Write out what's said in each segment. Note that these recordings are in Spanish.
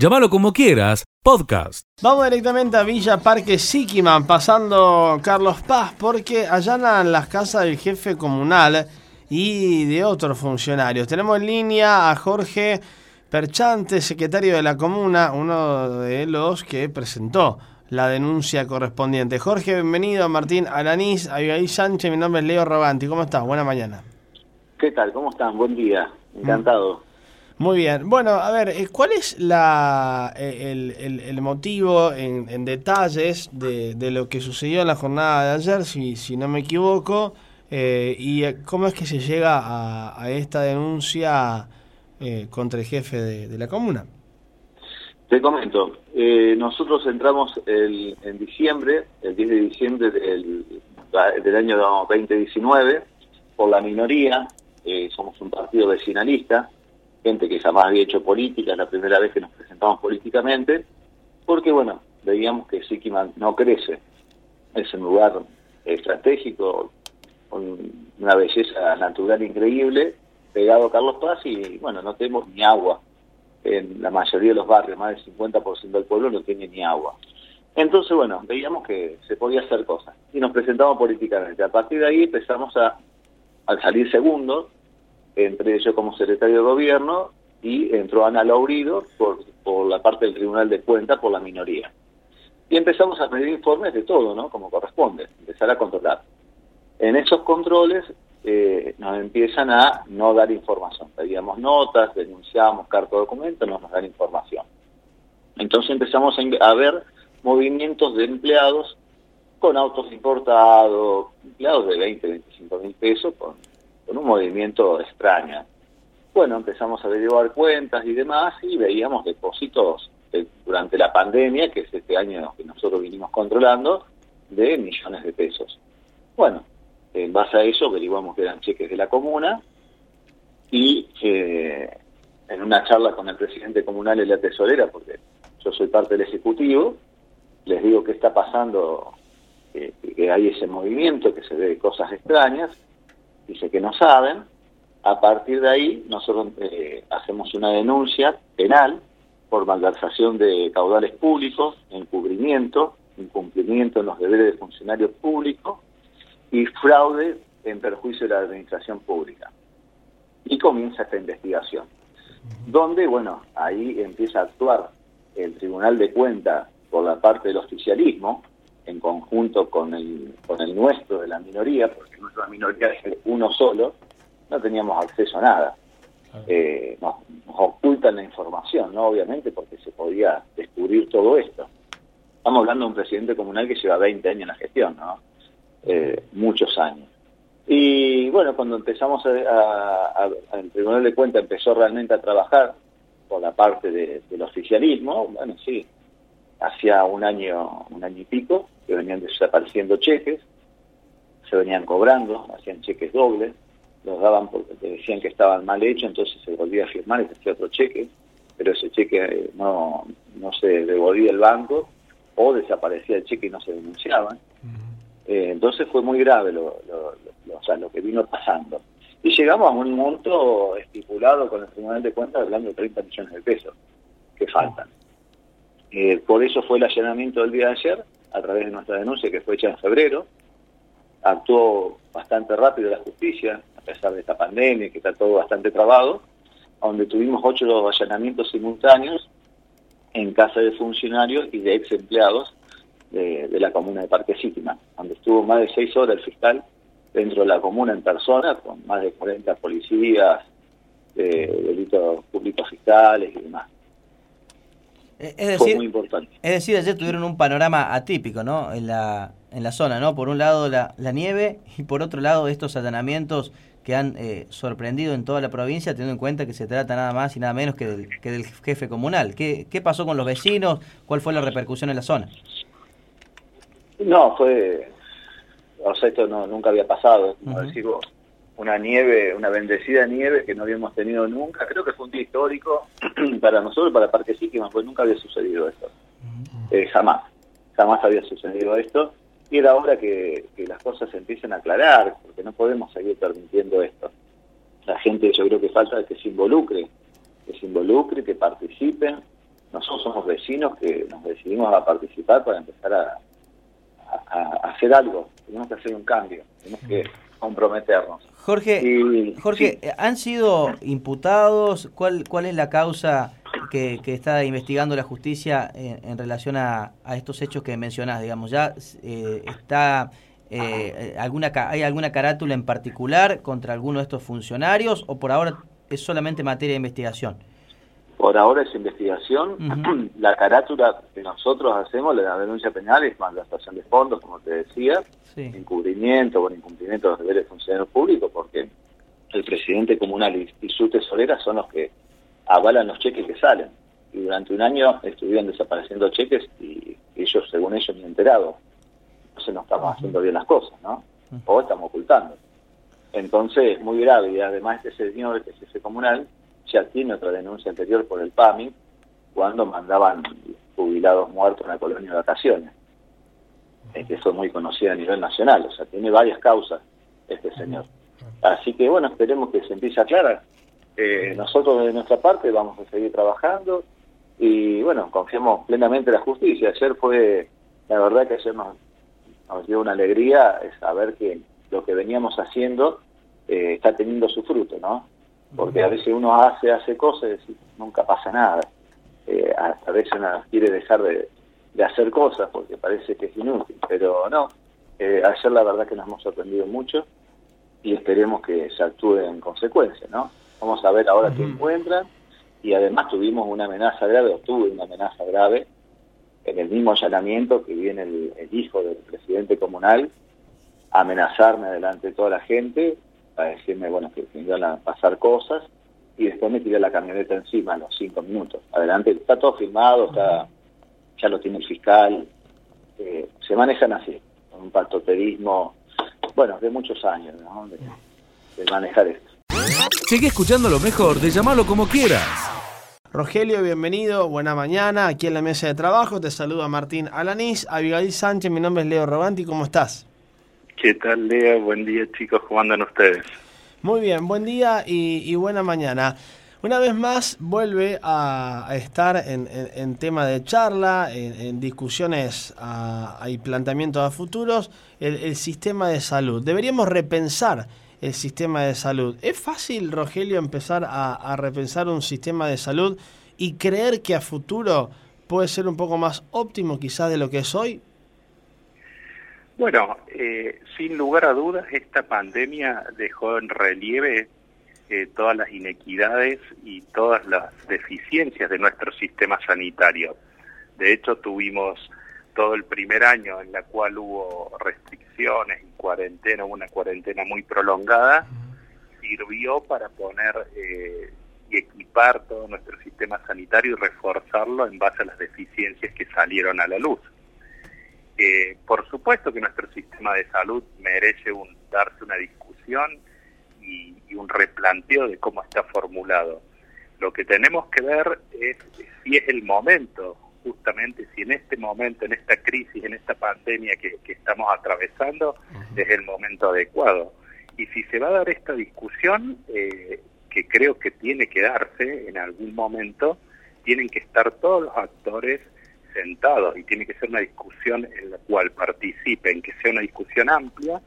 Llámalo como quieras, podcast. Vamos directamente a Villa Parque Siquiman, pasando Carlos Paz, porque allanan las casas del jefe comunal y de otros funcionarios. Tenemos en línea a Jorge Perchante, secretario de la comuna, uno de los que presentó la denuncia correspondiente. Jorge, bienvenido. Martín Alanís, Abigail Sánchez, mi nombre es Leo Roganti. ¿Cómo estás? Buena mañana. ¿Qué tal? ¿Cómo están? Buen día. Encantado. Muy bien. Bueno, a ver, eh, ¿cuál es la, eh, el, motivo en, detalles de, lo que sucedió en la jornada de ayer, si, si no me equivoco? Eh, ¿Y cómo es que se llega a, esta denuncia contra el jefe de, la comuna? Te comento, nosotros entramos en diciembre, el 10 de diciembre del, del año 2019, por la minoría, somos un partido vecinalista, gente que jamás había hecho política, es la primera vez que nos presentamos políticamente, porque bueno, veíamos que Siquiman no crece, es un lugar estratégico, con una belleza natural increíble, pegado a Carlos Paz y bueno, no tenemos ni agua. En la mayoría de los barrios, más del 50% del pueblo no tiene ni agua. Entonces, bueno, veíamos que se podía hacer cosas y nos presentamos políticamente. A partir de ahí empezamos a, al salir segundos, entré yo como secretario de gobierno y entró Ana Laurido por, por la parte del Tribunal de Cuentas por la minoría. Y empezamos a pedir informes de todo, ¿no? Como corresponde, empezar a controlar. En esos controles eh, nos empiezan a no dar información. Pedíamos notas, denunciábamos carta de documento, no nos dan información. Entonces empezamos a ver movimientos de empleados con autos importados, empleados de 20, 25 mil pesos, con un movimiento extraño. Bueno, empezamos a averiguar cuentas y demás y veíamos depósitos durante la pandemia, que es este año que nosotros vinimos controlando, de millones de pesos. Bueno, en base a eso averiguamos que eran cheques de la comuna y eh, en una charla con el presidente comunal y la tesorera, porque yo soy parte del ejecutivo, les digo qué está pasando, eh, que hay ese movimiento, que se ve cosas extrañas, dice que no saben, a partir de ahí nosotros eh, hacemos una denuncia penal por malversación de caudales públicos, encubrimiento, incumplimiento en los deberes de funcionarios públicos y fraude en perjuicio de la administración pública. Y comienza esta investigación, donde, bueno, ahí empieza a actuar el Tribunal de Cuentas por la parte del oficialismo, en conjunto con el, con el nuestro de la minoría, porque nuestra minoría es uno solo, no teníamos acceso a nada. Eh, nos, ocultan la información, ¿no? Obviamente, porque se podía descubrir todo esto. Estamos hablando de un presidente comunal que lleva 20 años en la gestión, ¿no? Eh, muchos años. Y bueno, cuando empezamos a, el Tribunal de Cuentas empezó realmente a trabajar por la parte del oficialismo, bueno, sí, hacía un año, un año y pico, que venían desapareciendo cheques, se venían cobrando, hacían cheques dobles, los daban porque decían que estaban mal hechos, entonces se volvía a firmar y se hacía otro cheque, pero ese cheque eh, no, no se devolvía el banco o desaparecía el cheque y no se denunciaban. Eh, entonces fue muy grave lo, lo, o sea, lo que vino pasando. Y llegamos a un monto estipulado con el Tribunal de Cuentas hablando de 30 millones de pesos que faltan. Eh, por eso fue el allanamiento del día de ayer, a través de nuestra denuncia que fue hecha en febrero. Actuó bastante rápido la justicia, a pesar de esta pandemia, que está todo bastante trabado, donde tuvimos ocho allanamientos simultáneos en casa de funcionarios y de ex empleados de, la comuna de Parque Sítima, donde estuvo más de seis horas el fiscal dentro de la comuna en persona, con más de 40 policías, de delitos públicos fiscales y demás. Eh, es decir, muy importante. Es decir, ayer tuvieron un panorama atípico, ¿no? En la, en la zona, ¿no? Por un lado la, la nieve y por otro lado estos allanamientos que han eh, sorprendido en toda la provincia, teniendo en cuenta que se trata nada más y nada menos que del, que del jefe comunal. ¿Qué, ¿Qué pasó con los vecinos? ¿Cuál fue la repercusión en la zona? No, fue... O sea, esto no, nunca había pasado, como una nieve, una bendecida nieve que no habíamos tenido nunca. Creo que fue un día histórico para nosotros, para Parque Síquima, pues nunca había sucedido esto. Eh, jamás, jamás había sucedido esto. Y era hora que, las cosas se empiecen a aclarar, porque no podemos seguir permitiendo esto. La gente yo creo que falta que se involucre, que se involucre, que participen, nosotros somos vecinos que nos decidimos a participar para empezar a, hacer algo, tenemos que hacer un cambio, tenemos que comprometernos. Jorge, Jorge ¿han sido imputados? ¿Cuál, ¿Cuál es la causa que, está investigando la justicia en, relación a, estos hechos que mencionás? Digamos, ¿ya eh, está eh, alguna hay alguna carátula en particular contra alguno de estos funcionarios o por ahora es solamente materia de investigación? Por ahora es investigación. La carátula que nosotros hacemos, la denuncia penal, es malversación de fondos, como te decía, encubrimiento o incumplimiento de los deberes de funcionarios públicos, porque el presidente comunal y, su tesorera son los que avalan los cheques que salen. Y durante un año estuvieron desapareciendo cheques y ellos, según ellos, ni enterados. Entonces no estamos haciendo bien las cosas, ¿no? O estamos ocultando. Entonces, muy grave. Y además este señor, este jefe comunal, ya tiene otra denuncia anterior por el PAMI, cuando mandaban jubilados muertos en la colonia de vacaciones. que eso es muy conocido a nivel nacional, o sea, tiene varias causas este señor. Así que bueno, esperemos que se empiece a aclarar. Eh, nosotros de nuestra parte vamos a seguir trabajando y bueno, confiamos plenamente en la justicia. Ayer fue, la verdad que ayer nos, dio una alegría saber que lo que veníamos haciendo eh, está teniendo su fruto, ¿no? Porque a veces uno hace, hace cosas y nunca pasa nada. Eh, a, veces uno quiere dejar de, hacer cosas porque parece que es inútil, pero no. Eh, ayer la verdad que nos hemos sorprendido mucho y esperemos que se actúe en consecuencia, ¿no? Vamos a ver ahora qué encuentran y además tuvimos una amenaza grave, o tuve una amenaza grave en el mismo allanamiento que viene el, el hijo del presidente comunal a amenazarme delante de toda la gente a decirme, bueno, que me iban a pasar cosas y después me tiré la camioneta encima a los cinco minutos. Adelante, está todo filmado, está, ya lo tiene el fiscal, eh, se manejan así, con un patoterismo, bueno, de muchos años, ¿no? de, manejar esto. Sigue escuchando lo mejor de llamarlo como quieras. Rogelio, bienvenido, buena mañana, aquí en la mesa de trabajo, te saluda Martín Alanís, Abigail Sánchez, mi nombre es Leo Robanti, ¿cómo estás? ¿Qué tal, Lea? Buen día, chicos. ¿Cómo andan ustedes? Muy bien, buen día y, buena mañana. Una vez más vuelve a, estar en, tema de charla, en, discusiones y planteamientos a futuros, el, sistema de salud. Deberíamos repensar el sistema de salud. ¿Es fácil, Rogelio, empezar a, a repensar un sistema de salud y creer que a futuro puede ser un poco más óptimo quizás de lo que es hoy? Bueno, eh, sin lugar a dudas, esta pandemia dejó en relieve eh, todas las inequidades y todas las deficiencias de nuestro sistema sanitario. De hecho, tuvimos todo el primer año en la cual hubo restricciones y cuarentena, una cuarentena muy prolongada, sirvió para poner eh, y equipar todo nuestro sistema sanitario y reforzarlo en base a las deficiencias que salieron a la luz por supuesto que nuestro sistema de salud merece un, darse una discusión y, un replanteo de cómo está formulado. Lo que tenemos que ver es si es el momento, justamente si en este momento, en esta crisis, en esta pandemia que, estamos atravesando, es el momento adecuado. Y si se va a dar esta discusión, eh, que creo que tiene que darse en algún momento, tienen que estar todos los actores sentados y tiene que ser una discusión en la cual participen, que sea una discusión amplia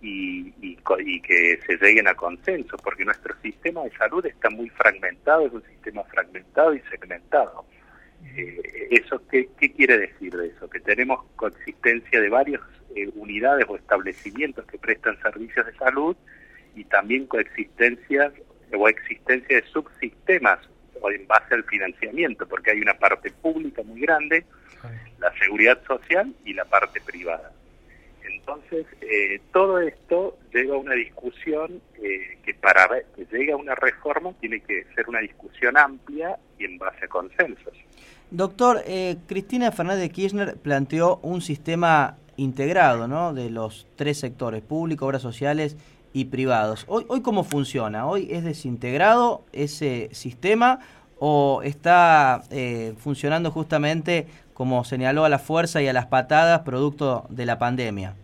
y, y, que se lleguen a consenso, porque nuestro sistema de salud está muy fragmentado, es un sistema fragmentado y segmentado. Eh, ¿Eso qué, qué, quiere decir de eso? Que tenemos coexistencia de varias eh, unidades o establecimientos que prestan servicios de salud y también coexistencia o existencia de subsistemas en base al financiamiento, porque hay una parte pública muy grande, la seguridad social y la parte privada. Entonces, eh, todo esto lleva a una discusión eh, que para que llegue a una reforma tiene que ser una discusión amplia y en base a consensos. Doctor, eh, Cristina Fernández Kirchner planteó un sistema integrado ¿no? de los tres sectores, público, obras sociales y privados. Hoy, hoy ¿cómo funciona? ¿Hoy es desintegrado ese sistema o está eh, funcionando justamente como señaló a la fuerza y a las patadas producto de la pandemia?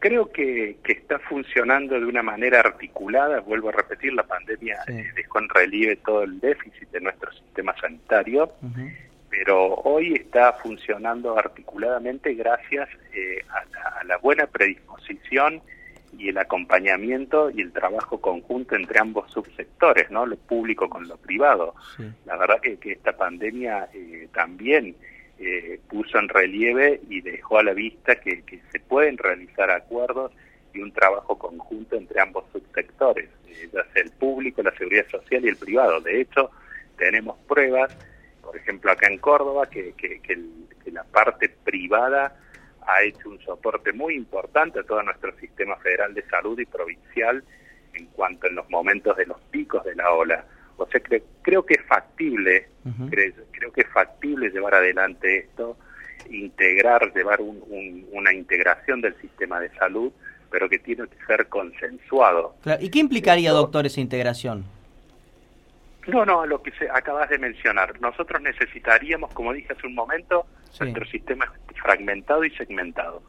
Creo que, que, está funcionando de una manera articulada, vuelvo a repetir, la pandemia dejó en relieve todo el déficit de nuestro sistema sanitario, pero hoy está funcionando articuladamente gracias eh, a, la, buena predisposición y el acompañamiento y el trabajo conjunto entre ambos subsectores, ¿no? lo público con lo privado. La verdad que, que esta pandemia eh, también eh, puso en relieve y dejó a la vista que, se pueden realizar acuerdos y un trabajo conjunto entre ambos subsectores, eh, ya sea el público, la seguridad social y el privado. De hecho, tenemos pruebas, por ejemplo, acá en Córdoba, que, que, la parte privada ha hecho un soporte muy importante a todo nuestro sistema federal de salud y provincial en cuanto en los momentos de los picos de la ola. O sea, creo que es factible, creo, que es factible llevar adelante esto, integrar, llevar una integración del sistema de salud, pero que tiene que ser consensuado. ¿Y qué implicaría, doctor, esa integración? No, no, lo que se, acabas de mencionar. Nosotros necesitaríamos, como dije hace un momento, nuestro sistema fragmentado y segmentado.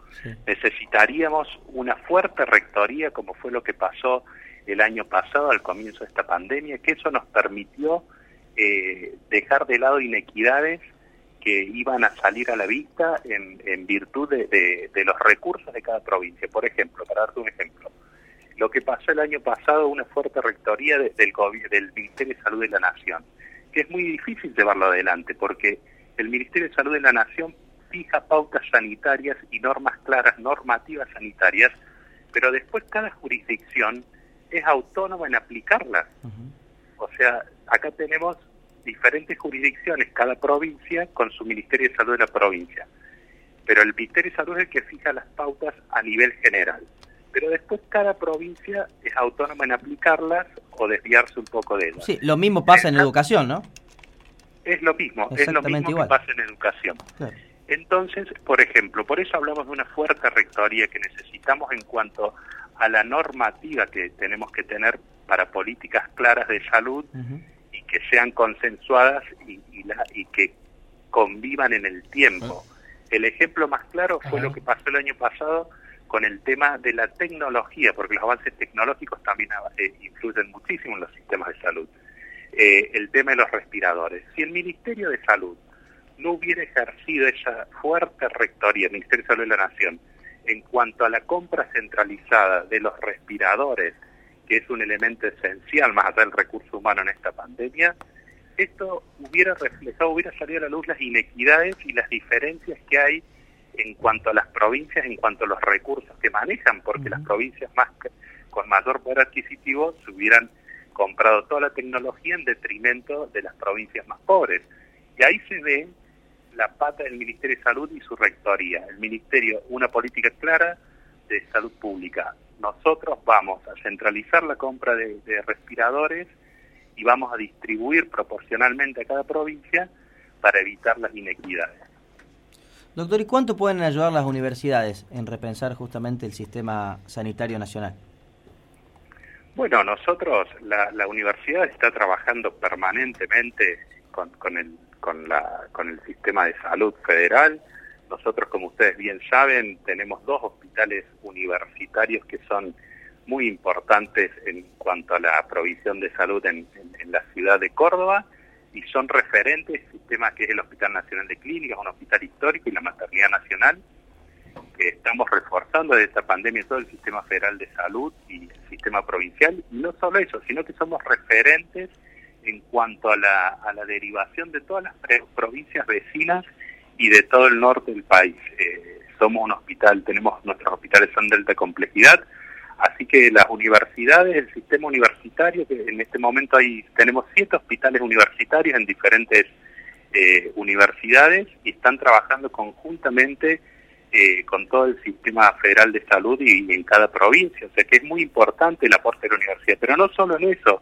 Necesitaríamos una fuerte rectoría, como fue lo que pasó el año pasado, al comienzo de esta pandemia, que eso nos permitió eh, dejar de lado inequidades que iban a salir a la vista en, en virtud de, los recursos de cada provincia. Por ejemplo, para darte un ejemplo, lo que pasó el año pasado, una fuerte rectoría del, del Ministerio de Salud de la Nación, que es muy difícil llevarlo adelante, porque el Ministerio de Salud de la Nación fija pautas sanitarias y normas claras, normativas sanitarias, pero después cada jurisdicción es autónoma en aplicarlas. O sea, acá tenemos diferentes jurisdicciones, cada provincia con su Ministerio de Salud de la provincia. Pero el Ministerio de Salud es el que fija las pautas a nivel general. Pero después cada provincia es autónoma en aplicarlas o desviarse un poco de ellas. Sí, lo mismo pasa en educación, ¿no? Es lo mismo, es lo mismo que pasa en educación. Entonces, por ejemplo, por eso hablamos de una fuerte rectoría que necesitamos en cuanto a la normativa que tenemos que tener para políticas claras de salud y que sean consensuadas y, y, que convivan en el tiempo. El ejemplo más claro fue lo que pasó el año pasado con el tema de la tecnología, porque los avances tecnológicos también eh, influyen muchísimo en los sistemas de salud. Eh, el tema de los respiradores. Si el Ministerio de Salud no hubiera ejercido esa fuerte rectoría, el Ministerio de Salud de la Nación, en cuanto a la compra centralizada de los respiradores, que es un elemento esencial más allá del recurso humano en esta pandemia, esto hubiera reflejado, hubiera salido a la luz las inequidades y las diferencias que hay en cuanto a las provincias, en cuanto a los recursos que manejan, porque las provincias más con mayor poder adquisitivo se hubieran comprado toda la tecnología en detrimento de las provincias más pobres. Y ahí se ve la pata del Ministerio de Salud y su rectoría. El Ministerio, una política clara de salud pública. Nosotros vamos a centralizar la compra de, respiradores y vamos a distribuir proporcionalmente a cada provincia para evitar las inequidades. Doctor, ¿y cuánto pueden ayudar las universidades en repensar justamente el sistema sanitario nacional? Bueno, nosotros, la, la universidad está trabajando permanentemente con, con el con, la, con el sistema de salud federal. Nosotros, como ustedes bien saben, tenemos dos hospitales universitarios que son muy importantes en cuanto a la provisión de salud en, la ciudad de Córdoba y son referentes sistema que es el Hospital Nacional de Clínicas, un hospital histórico y la Maternidad Nacional, que estamos reforzando de esta pandemia todo el sistema federal de salud y el sistema provincial. Y no solo eso, sino que somos referentes en cuanto a la, a la derivación de todas las provincias vecinas y de todo el norte del país. Eh, somos un hospital, tenemos nuestros hospitales son de alta complejidad, así que las universidades, el sistema universitario, que en este momento hay, tenemos siete hospitales universitarios en diferentes eh, universidades y están trabajando conjuntamente eh, con todo el sistema federal de salud y, y en cada provincia, o sea que es muy importante el aporte de la universidad, pero no solo en eso,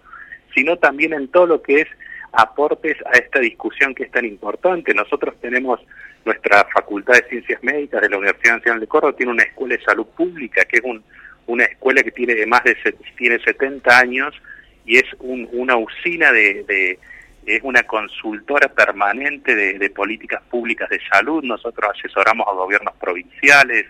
sino también en todo lo que es aportes a esta discusión que es tan importante. Nosotros tenemos nuestra Facultad de Ciencias Médicas de la Universidad Nacional de Córdoba, tiene una escuela de salud pública, que es una escuela que tiene más de tiene 70 años y es una usina de, es una consultora permanente de, políticas públicas de salud. Nosotros asesoramos a gobiernos provinciales,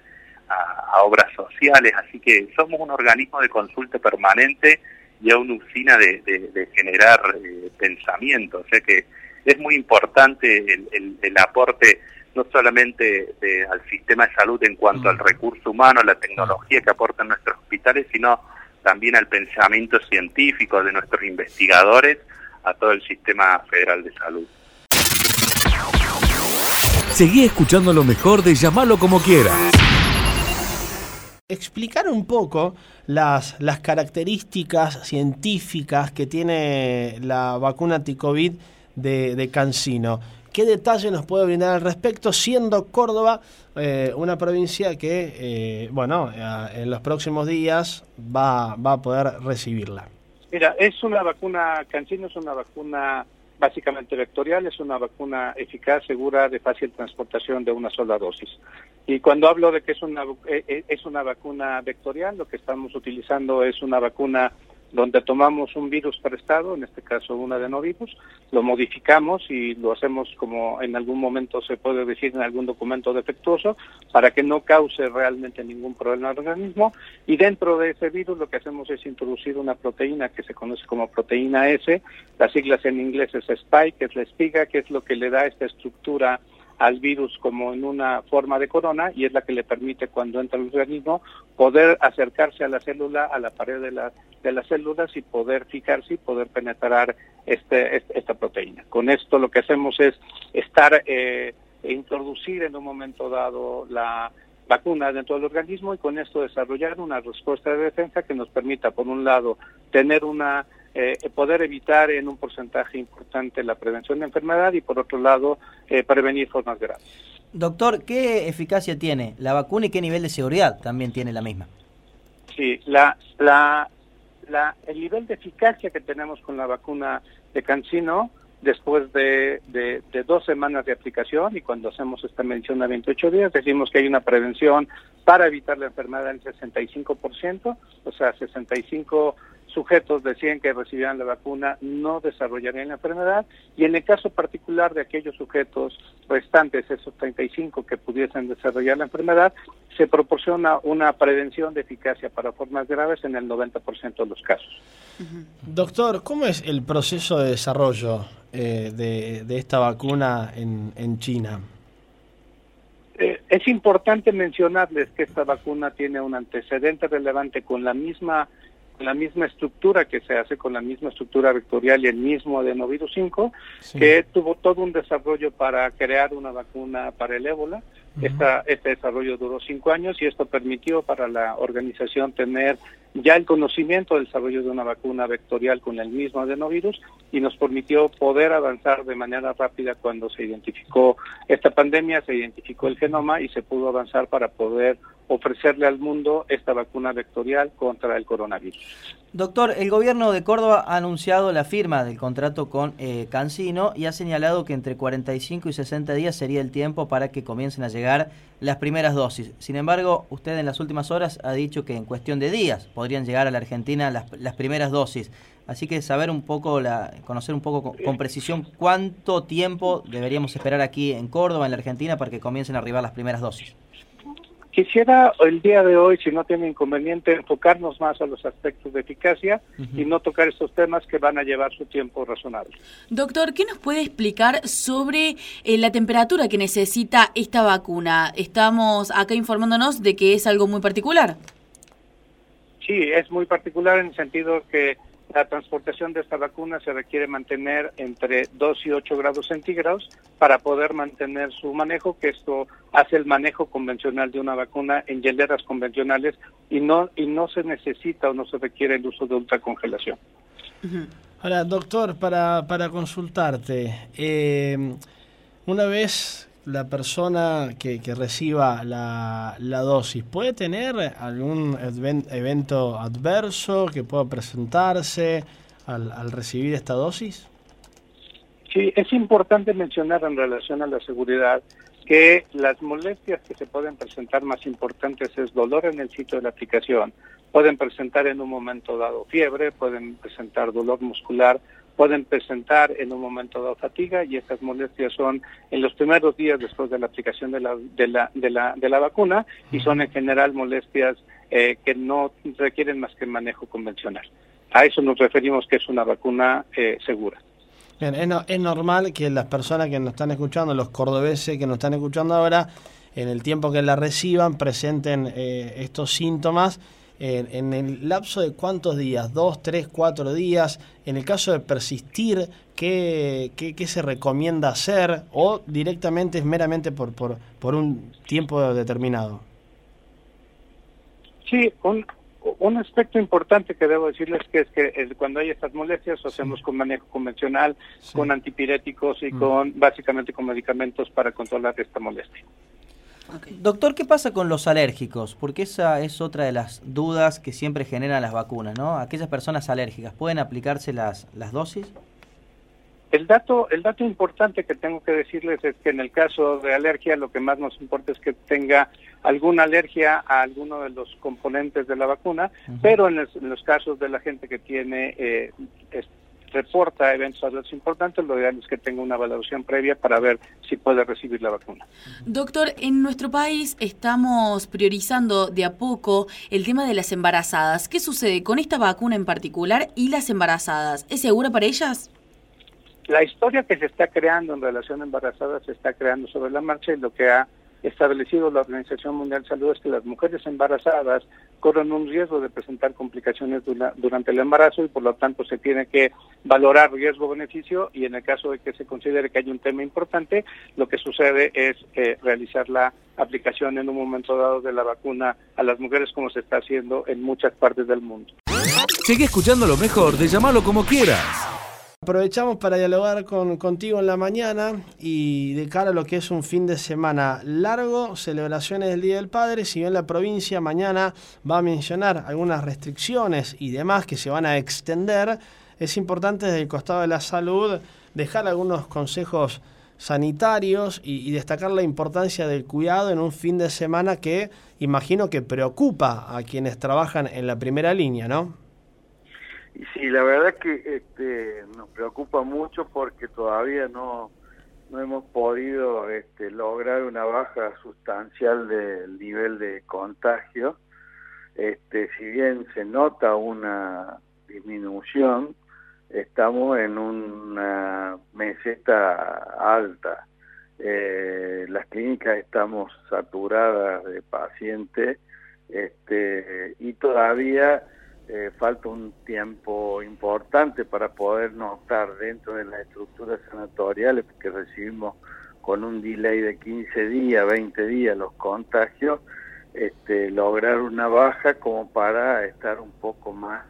a, obras sociales, así que somos un organismo de consulta permanente y a una usina de, generar eh, pensamiento, o sea que es muy importante el, aporte no solamente al sistema de salud en cuanto al mm. recurso humano, la tecnología que aportan nuestros hospitales, sino también al pensamiento científico de nuestros investigadores, a todo el sistema federal de salud. Seguí escuchando lo mejor de llamarlo como quieras explicar un poco las, las características científicas que tiene la vacuna Ticovid de, de Cancino. ¿Qué detalle nos puede brindar al respecto, siendo Córdoba eh, una provincia que, eh, bueno, en los próximos días va, va a poder recibirla? Mira, es una vacuna, Cancino es una vacuna básicamente vectorial, es una vacuna eficaz, segura, de fácil transportación de una sola dosis. Y cuando hablo de que es una, eh, eh, es una vacuna vectorial, lo que estamos utilizando es una vacuna donde tomamos un virus prestado, en este caso un adenovirus, lo modificamos y lo hacemos como en algún momento se puede decir en algún documento defectuoso, para que no cause realmente ningún problema al organismo. Y dentro de ese virus lo que hacemos es introducir una proteína que se conoce como proteína S, las siglas en inglés es spike, que es la espiga, que es lo que le da esta estructura al virus como en una forma de corona y es la que le permite cuando entra el organismo poder acercarse a la célula, a la pared de, la, de las células y poder fijarse y poder penetrar este, esta proteína. Con esto lo que hacemos es estar eh, e introducir en un momento dado la vacuna dentro del organismo y con esto desarrollar una respuesta de defensa que nos permita, por un lado, tener una eh, poder evitar en un porcentaje importante la prevención de enfermedad y por otro lado eh, prevenir formas graves. Doctor, ¿qué eficacia tiene la vacuna y qué nivel de seguridad también tiene la misma? Sí, la, la, la, el nivel de eficacia que tenemos con la vacuna de Cancino después de, de, de, dos semanas de aplicación y cuando hacemos esta mención a 28 días decimos que hay una prevención para evitar la enfermedad en 65%, o sea, 65 sujetos decían que recibían la vacuna no desarrollarían la enfermedad y en el caso particular de aquellos sujetos restantes, esos 35 que pudiesen desarrollar la enfermedad, se proporciona una prevención de eficacia para formas graves en el 90% de los casos. Doctor, ¿cómo es el proceso de desarrollo eh, de, esta vacuna en, en China? Eh, es importante mencionarles que esta vacuna tiene un antecedente relevante con la misma la misma estructura que se hace con la misma estructura vectorial y el mismo adenovirus 5, que tuvo todo un desarrollo para crear una vacuna para el ébola. este desarrollo duró cinco años y esto permitió para la organización tener ya el conocimiento del desarrollo de una vacuna vectorial con el mismo adenovirus y nos permitió poder avanzar de manera rápida cuando se identificó esta pandemia, se identificó el genoma y se pudo avanzar para poder ofrecerle al mundo esta vacuna vectorial contra el coronavirus. Doctor, el gobierno de Córdoba ha anunciado la firma del contrato con eh, Cancino y ha señalado que entre 45 y 60 días sería el tiempo para que comiencen a llegar las primeras dosis. Sin embargo, usted en las últimas horas ha dicho que en cuestión de días podrían llegar a la Argentina las, las primeras dosis. Así que saber un poco, la, conocer un poco con, precisión cuánto tiempo deberíamos esperar aquí en Córdoba, en la Argentina, para que comiencen a arribar las primeras dosis. Quisiera el día de hoy, si no tiene inconveniente, enfocarnos más a los aspectos de eficacia y no tocar estos temas que van a llevar su tiempo razonable. Doctor, ¿qué nos puede explicar sobre eh, la temperatura que necesita esta vacuna? Estamos acá informándonos de que es algo muy particular. Sí, es muy particular en el sentido que la transportación de esta vacuna se requiere mantener entre 2 y 8 grados centígrados para poder mantener su manejo, que esto hace el manejo convencional de una vacuna en hieleras convencionales y no y no se necesita o no se requiere el uso de ultracongelación. Ahora, doctor, para, para consultarte, eh, una vez la persona que, que reciba la, dosis puede tener algún evento adverso que pueda presentarse al, al recibir esta dosis? Sí, es importante mencionar en relación a la seguridad que las molestias que se pueden presentar más importantes es dolor en el sitio de la aplicación, pueden presentar en un momento dado fiebre, pueden presentar dolor muscular, pueden presentar en un momento de fatiga y estas molestias son en los primeros días después de la aplicación de la, de la, de la, de la vacuna y son en general molestias eh, que no requieren más que manejo convencional. A eso nos referimos que es una vacuna eh, segura. Bien, es, es normal que las personas que nos están escuchando, los cordobeses que nos están escuchando ahora, en el tiempo que la reciban, presenten eh, estos síntomas en, el lapso de cuántos días, dos, tres, cuatro días, en el caso de persistir, ¿qué, qué, se recomienda hacer o directamente es meramente por, por, por un tiempo determinado? Sí, un, un aspecto importante que debo decirles que es que cuando hay estas molestias lo hacemos con manejo convencional, con antipiréticos y mm. con básicamente con medicamentos para controlar esta molestia. Doctor, ¿qué pasa con los alérgicos? Porque esa es otra de las dudas que siempre generan las vacunas, ¿no? Aquellas personas alérgicas, ¿pueden aplicarse las, las dosis? El dato, el dato importante que tengo que decirles es que en el caso de alergia lo que más nos importa es que tenga alguna alergia a alguno de los componentes de la vacuna, pero en los, casos de la gente que tiene eh, reporta eventos adversos importantes, lo ideal es que tenga una evaluación previa para ver si puede recibir la vacuna. Doctor, en nuestro país estamos priorizando de a poco el tema de las embarazadas. ¿Qué sucede con esta vacuna en particular y las embarazadas? ¿Es segura para ellas? La historia que se está creando en relación a embarazadas se está creando sobre la marcha y lo que ha establecido la Organización Mundial de Salud es que las mujeres embarazadas corren un riesgo de presentar complicaciones durante el embarazo y por lo tanto se tiene que valorar riesgo-beneficio y en el caso de que se considere que hay un tema importante, lo que sucede es eh, realizar la aplicación en un momento dado de la vacuna a las mujeres como se está haciendo en muchas partes del mundo. Sigue escuchando lo mejor de llamarlo como quieras. Aprovechamos para dialogar con, contigo en la mañana y de cara a lo que es un fin de semana largo, celebraciones del Día del Padre, si bien la provincia mañana va a mencionar algunas restricciones y demás que se van a extender, es importante desde el costado de la salud dejar algunos consejos sanitarios y, y destacar la importancia del cuidado en un fin de semana que imagino que preocupa a quienes trabajan en la primera línea, ¿no? Y sí, la verdad que este, nos preocupa mucho porque todavía no, no hemos podido este, lograr una baja sustancial del nivel de contagio. Este, si bien se nota una disminución, estamos en una meseta alta. Eh, las clínicas estamos saturadas de pacientes y todavía eh, falta un tiempo importante para poder notar dentro de las estructuras sanatoriales que recibimos con un delay de 15 días, 20 días los contagios, este, lograr una baja como para estar un poco más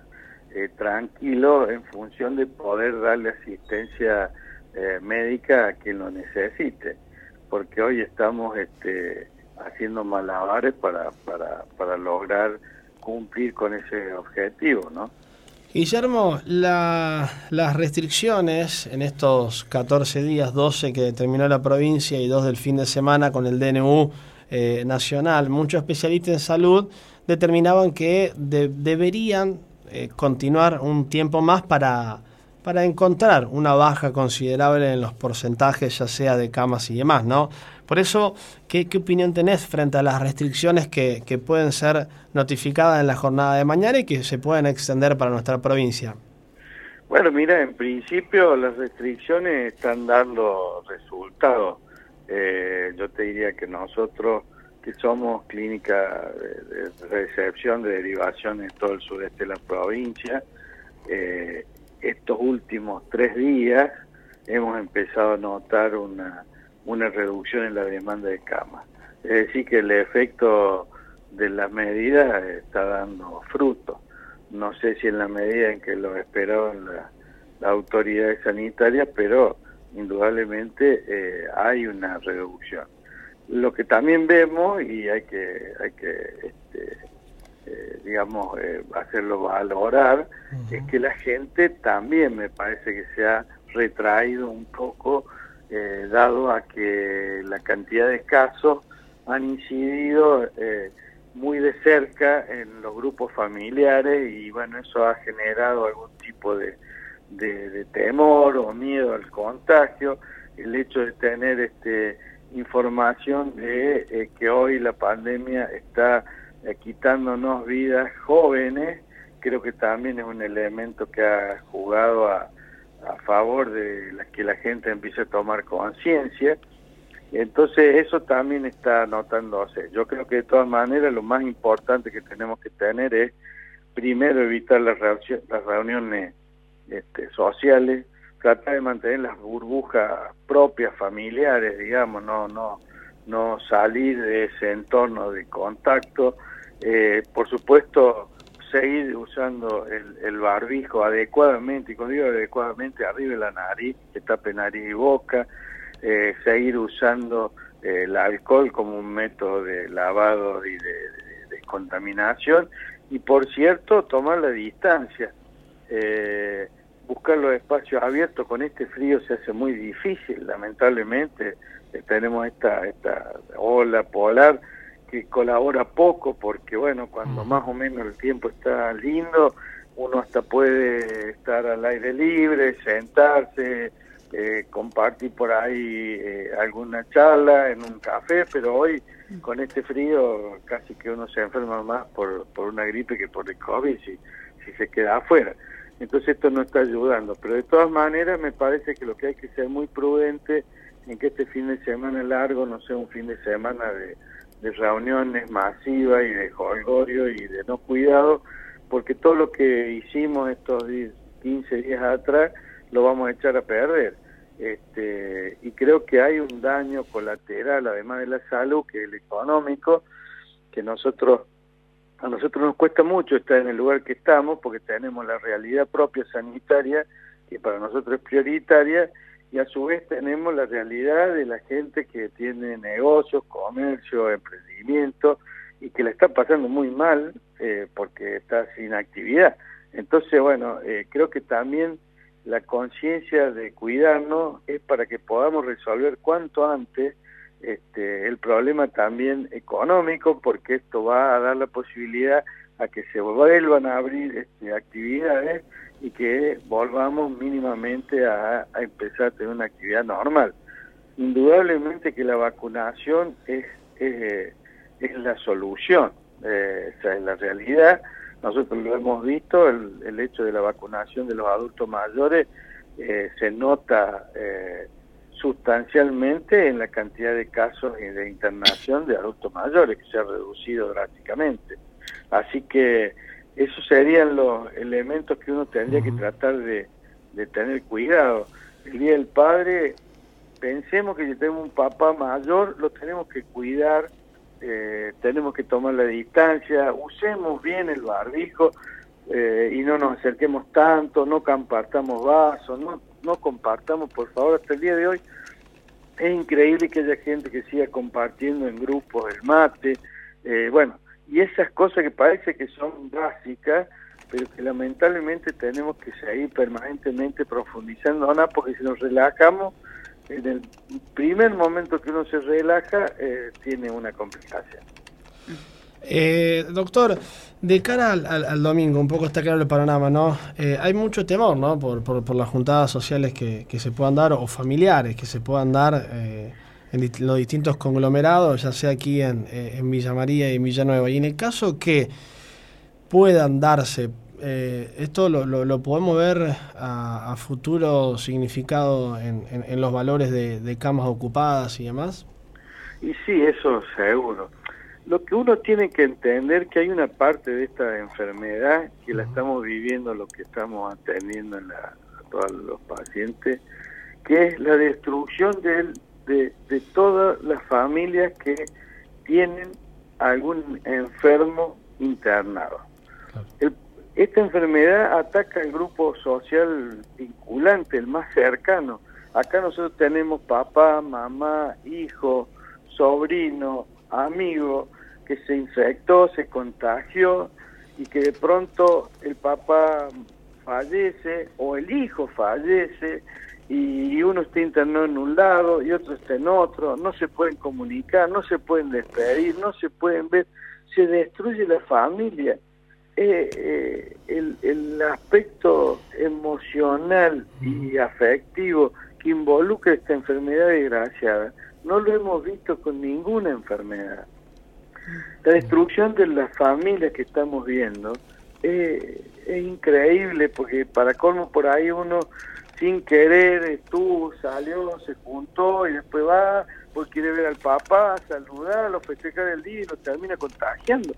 eh, tranquilo en función de poder darle asistencia eh, médica a quien lo necesite, porque hoy estamos este, haciendo malabares para, para, para lograr cumplir con ese objetivo, ¿no? Guillermo, las restricciones en estos 14 días, 12 que determinó la provincia y dos del fin de semana con el DNU eh, nacional, muchos especialistas en salud determinaban que deberían eh, continuar un tiempo más para, para encontrar una baja considerable en los porcentajes, ya sea de camas y demás, ¿no? Por eso, ¿qué, opinión tenés frente a las restricciones que, pueden ser notificadas en la jornada de mañana y que se pueden extender para nuestra provincia? Bueno, mira, en principio las restricciones están dando resultados. Eh, yo te diría que nosotros, que somos clínica de, recepción de derivación en todo el sureste de la provincia, eh, estos últimos tres días hemos empezado a notar una una reducción en la demanda de camas. Es decir, que el efecto de las medidas está dando fruto. No sé si en la medida en que lo esperaban las la autoridades sanitarias, pero indudablemente eh, hay una reducción. Lo que también vemos, y hay que, hay que este, eh, digamos, eh, hacerlo valorar, es que la gente también me parece que se ha retraído un poco eh, dado a que la cantidad de casos han incidido eh, muy de cerca en los grupos familiares y bueno, eso ha generado algún tipo de, de, temor o miedo al contagio, el hecho de tener este información de eh, que hoy la pandemia está eh, quitándonos vidas jóvenes, creo que también es un elemento que ha jugado a, a favor de la, que la gente empiece a tomar conciencia. Entonces eso también está notándose. Yo creo que de todas maneras lo más importante que tenemos que tener es primero evitar las, las reuniones este, sociales, tratar de mantener las burbujas propias, familiares, digamos, no, no, no salir de ese entorno de contacto. Eh, por supuesto, seguir usando el, el, barbijo adecuadamente, y cuando digo adecuadamente, arriba de la nariz, que tape nariz y boca, eh, seguir usando eh, el alcohol como un método de lavado y de, descontaminación, y por cierto, tomar la distancia. Eh, buscar los espacios abiertos con este frío se hace muy difícil, lamentablemente tenemos esta, esta ola polar que colabora poco porque bueno, cuando más o menos el tiempo está lindo, uno hasta puede estar al aire libre, sentarse, eh, compartir por ahí eh, alguna charla en un café, pero hoy con este frío casi que uno se enferma más por, por una gripe que por el COVID si, si se queda afuera. Entonces esto no está ayudando, pero de todas maneras me parece que lo que hay que ser muy prudente en que este fin de semana largo no sea un fin de semana de de reuniones masivas y de jolgorio y de no cuidado, porque todo lo que hicimos estos 15 días atrás lo vamos a echar a perder. Este, y creo que hay un daño colateral, además de la salud, que es el económico, que nosotros a nosotros nos cuesta mucho estar en el lugar que estamos porque tenemos la realidad propia sanitaria que para nosotros es prioritaria y a su vez tenemos la realidad de la gente que tiene negocios, comercio, emprendimiento y que la está pasando muy mal eh, porque está sin actividad. Entonces, bueno, eh, creo que también la conciencia de cuidarnos es para que podamos resolver cuanto antes este, el problema también económico, porque esto va a dar la posibilidad a que se vuelvan a abrir este, actividades y que volvamos mínimamente a, empezar a tener una actividad normal. Indudablemente que la vacunación es, es, la solución, eh, es la realidad. Nosotros lo hemos visto, el, el hecho de la vacunación de los adultos mayores eh, se nota eh, sustancialmente en la cantidad de casos de internación de adultos mayores, que se ha reducido drásticamente. Así que esos serían los elementos que uno tendría que tratar de, tener cuidado. El Día del Padre, pensemos que si tenemos un papá mayor, lo tenemos que cuidar, eh, tenemos que tomar la distancia, usemos bien el barbijo eh, y no nos acerquemos tanto, no compartamos vasos, no, no compartamos, por favor, hasta el día de hoy. Es increíble que haya gente que siga compartiendo en grupos el mate. Eh, bueno, y esas cosas que parece que son básicas, pero que lamentablemente tenemos que seguir permanentemente profundizando, ¿no? porque si nos relajamos, en el primer momento que uno se relaja, eh, tiene una complicación. Eh, doctor, de cara al, domingo, un poco está claro el panorama, ¿no? Eh, hay mucho temor, ¿no? Por, por, las juntadas sociales que, que, se puedan dar o familiares que se puedan dar. En los distintos conglomerados, ya sea aquí en, eh, en Villa María y en Villanueva. Y en el caso que puedan darse, eh, esto lo, lo, podemos ver a, futuro significado en, en, los valores de, de, camas ocupadas y demás. Y sí, eso seguro. Lo que uno tiene que entender que hay una parte de esta enfermedad que la estamos viviendo, lo que estamos atendiendo en la, a todos los pacientes, que es la destrucción del de, de todas las familias que tienen algún enfermo internado. esta enfermedad ataca al grupo social vinculante, el más cercano. Acá nosotros tenemos papá, mamá, hijo, sobrino, amigo, que se infectó, se contagió y que de pronto el papá fallece o el hijo fallece y uno está internado en un lado y otro está en otro, no se pueden comunicar, no se pueden despedir, no se pueden ver, se destruye la familia. eh, el, el, aspecto emocional y afectivo que involucra esta enfermedad desgraciada no lo hemos visto con ninguna enfermedad. La destrucción de las familias que estamos viendo es increíble porque para colmo por ahí uno sin querer estuvo, salió, se juntó y después va porque quiere ver al papá, saludarlo, festejar el día y lo termina contagiando.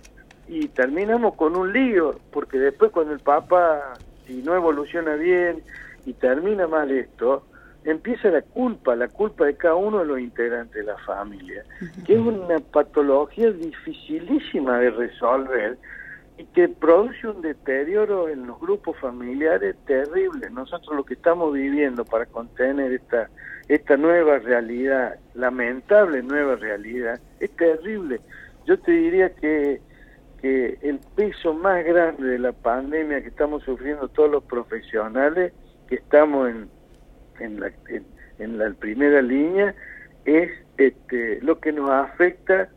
Y terminamos con un lío, porque después cuando el papá, si no evoluciona bien y termina mal esto, empieza la culpa, la culpa de cada uno de los integrantes de la familia, que es una patología dificilísima de resolver y que produce un deterioro en los grupos familiares terrible. Nosotros lo que estamos viviendo para contener esta, esta nueva realidad, lamentable nueva realidad, es terrible. Yo te diría que, que el peso más grande de la pandemia que estamos sufriendo todos los profesionales que estamos en en la, en, la primera línea es este, lo que nos afecta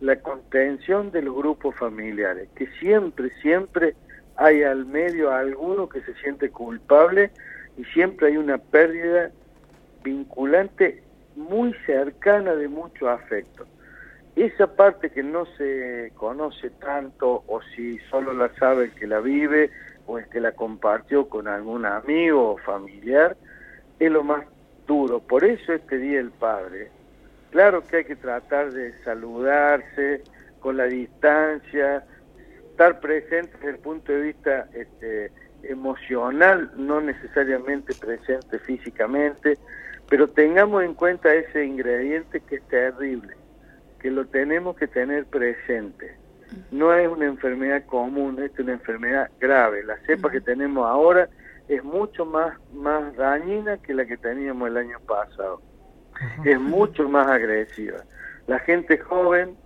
la contención de los grupos familiares, que siempre, siempre hay al medio alguno que se siente culpable y siempre hay una pérdida vinculante muy cercana de mucho afecto. Esa parte que no se conoce tanto o si solo la sabe el que la vive o el que la compartió con algún amigo o familiar, es lo más duro. Por eso este Día del Padre, claro que hay que tratar de saludarse con la distancia, estar presente desde el punto de vista este, emocional, no necesariamente presente físicamente, pero tengamos en cuenta ese ingrediente que es terrible, que lo tenemos que tener presente. No es una enfermedad común, es una enfermedad grave. La cepa que tenemos ahora es mucho más, más dañina que la que teníamos el año pasado. Es mucho más agresiva. La gente joven,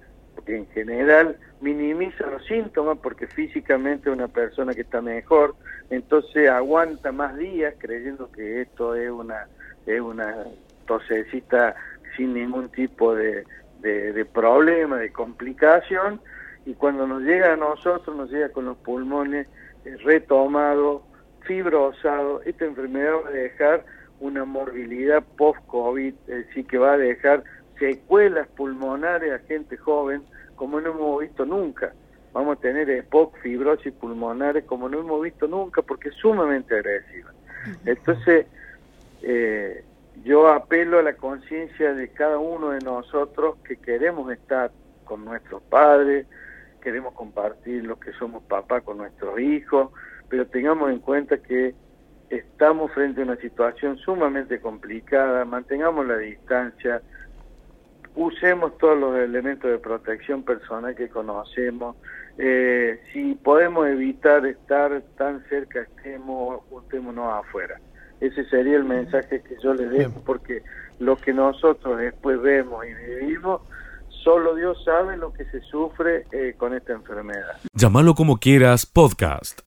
en general, minimiza los síntomas porque físicamente es una persona que está mejor, entonces aguanta más días creyendo que esto es una, es una tosecita sin ningún tipo de, de, de problema, de complicación, y cuando nos llega a nosotros, nos llega con los pulmones eh, retomados, fibrosado, esta enfermedad va a dejar una morbilidad post-COVID, es decir, que va a dejar secuelas pulmonares a gente joven como no hemos visto nunca. Vamos a tener EPOC, fibrosis pulmonares como no hemos visto nunca porque es sumamente agresiva. Entonces, eh, yo apelo a la conciencia de cada uno de nosotros que queremos estar con nuestros padres, queremos compartir lo que somos papá con nuestros hijos, pero tengamos en cuenta que estamos frente a una situación sumamente complicada, mantengamos la distancia, usemos todos los elementos de protección personal que conocemos, eh, si podemos evitar estar tan cerca, estemos, juntémonos afuera. Ese sería el mensaje que yo le dejo, porque lo que nosotros después vemos y vivimos, solo Dios sabe lo que se sufre eh, con esta enfermedad. Llámalo como quieras, podcast.